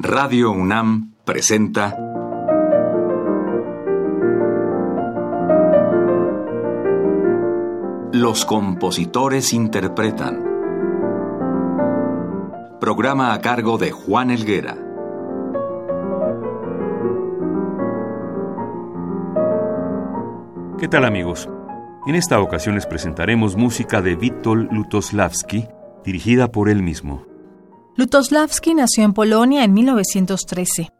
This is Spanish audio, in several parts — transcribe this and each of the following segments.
Radio UNAM presenta Los compositores interpretan. Programa a cargo de Juan Elguera. ¿Qué tal amigos? En esta ocasión les presentaremos música de Witold Lutosławski, dirigida por él mismo. Lutosławski nació en Polonia en 1913.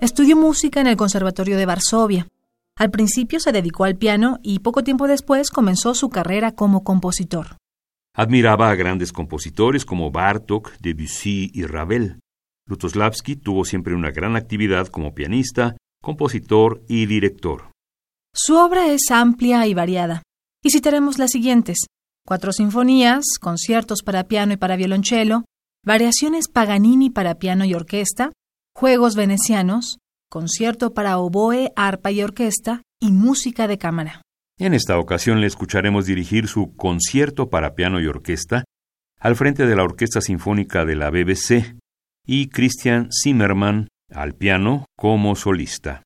Estudió música en el Conservatorio de Varsovia. Al principio se dedicó al piano y poco tiempo después comenzó su carrera como compositor. Admiraba a grandes compositores como Bartók, Debussy y Ravel. Lutosławski tuvo siempre una gran actividad como pianista, compositor y director. Su obra es amplia y variada, y citaremos las siguientes: cuatro sinfonías, conciertos para piano y para violonchelo, variaciones Paganini para piano y orquesta, juegos venecianos, concierto para oboe, arpa y orquesta y música de cámara. En esta ocasión le escucharemos dirigir su concierto para piano y orquesta al frente de la Orquesta Sinfónica de la BBC y Christian Zimmermann al piano como solista.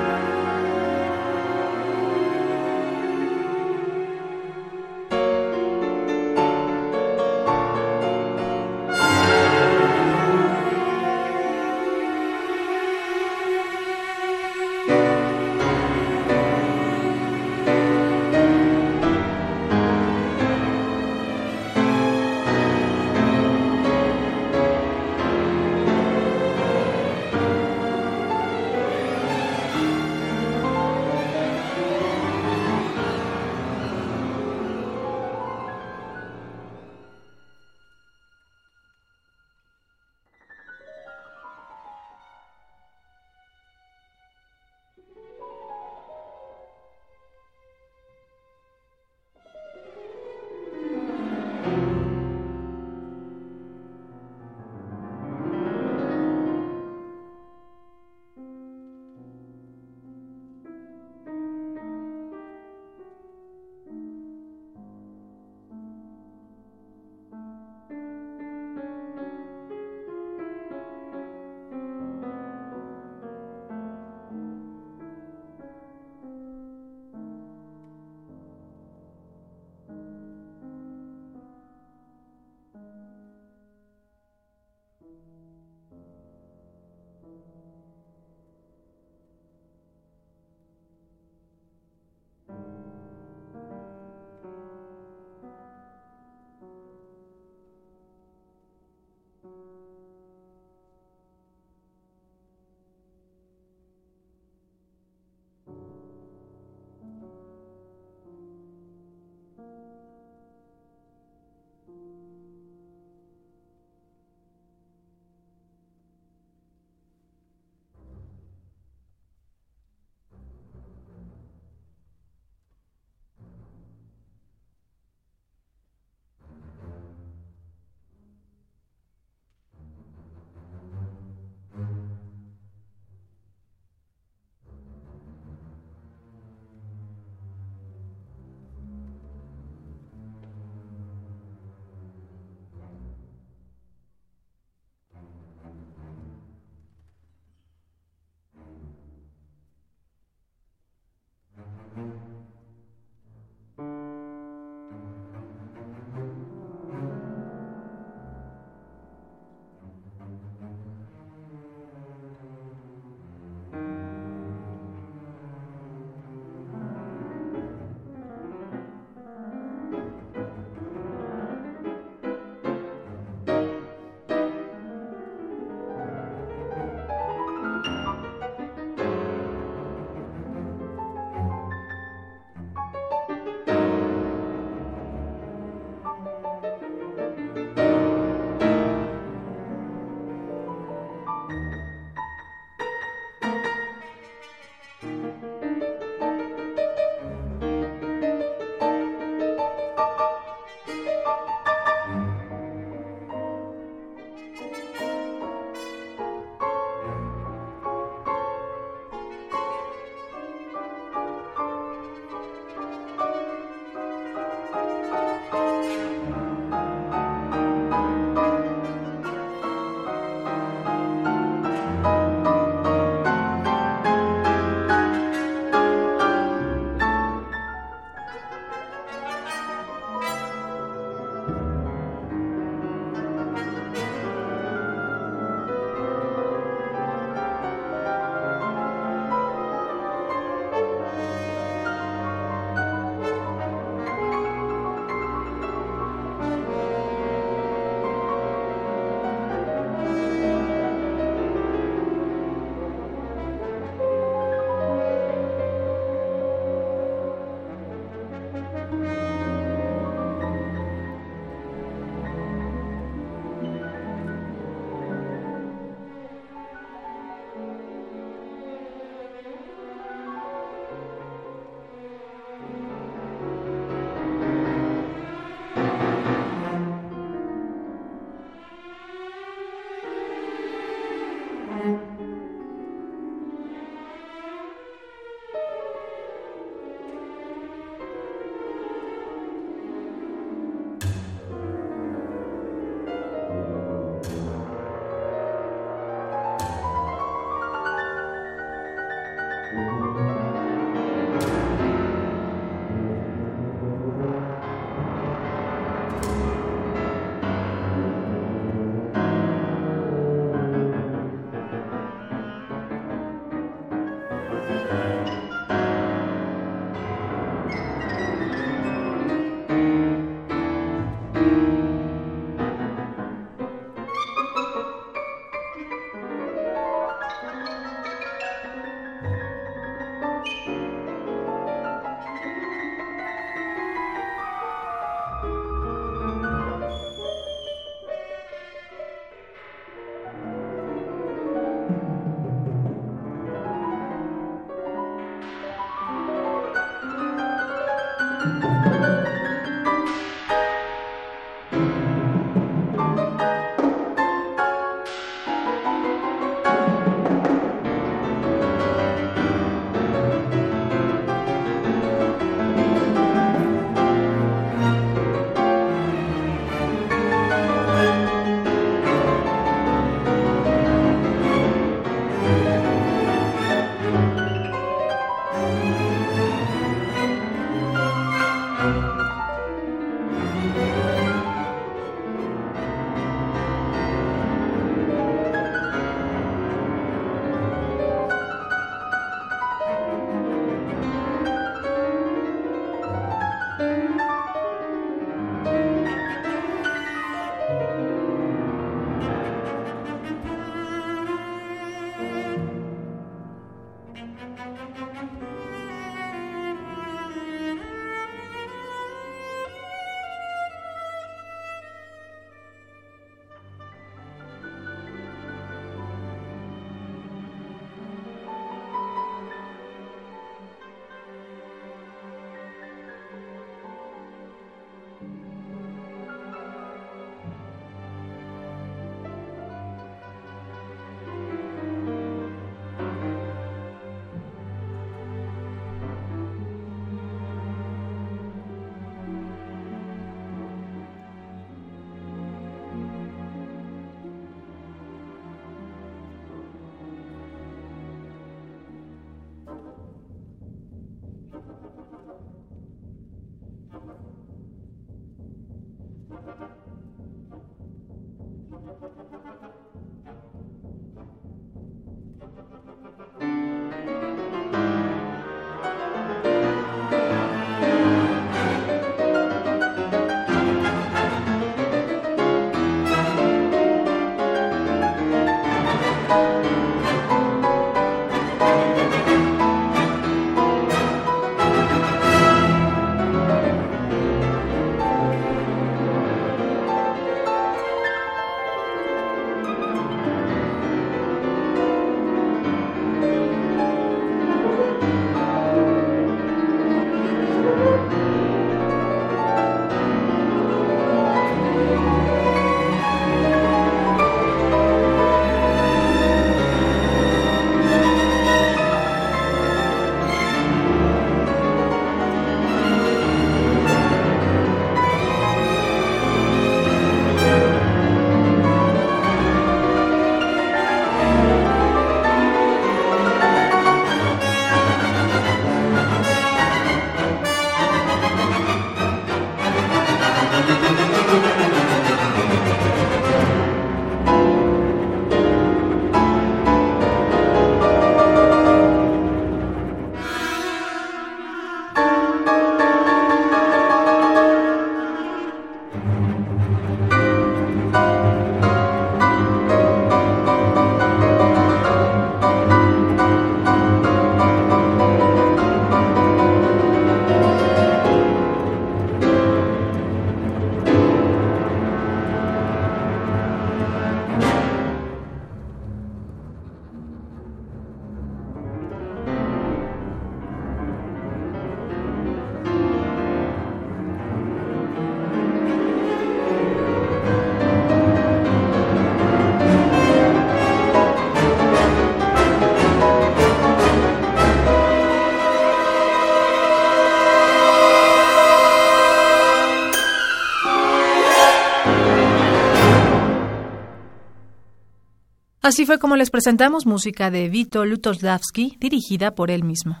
Así fue como les presentamos música de Vito Lutoslavski, dirigida por él mismo.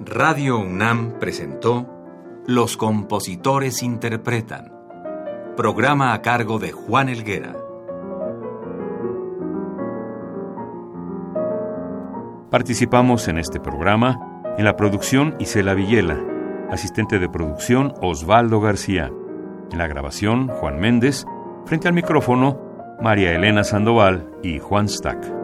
Radio UNAM presentó Los compositores interpretan, programa a cargo de Juan Elguera. Participamos en este programa en la producción Isela Villela, asistente de producción Osvaldo García. En la grabación, Juan Méndez. Frente al micrófono, María Elena Sandoval y Juan Stack.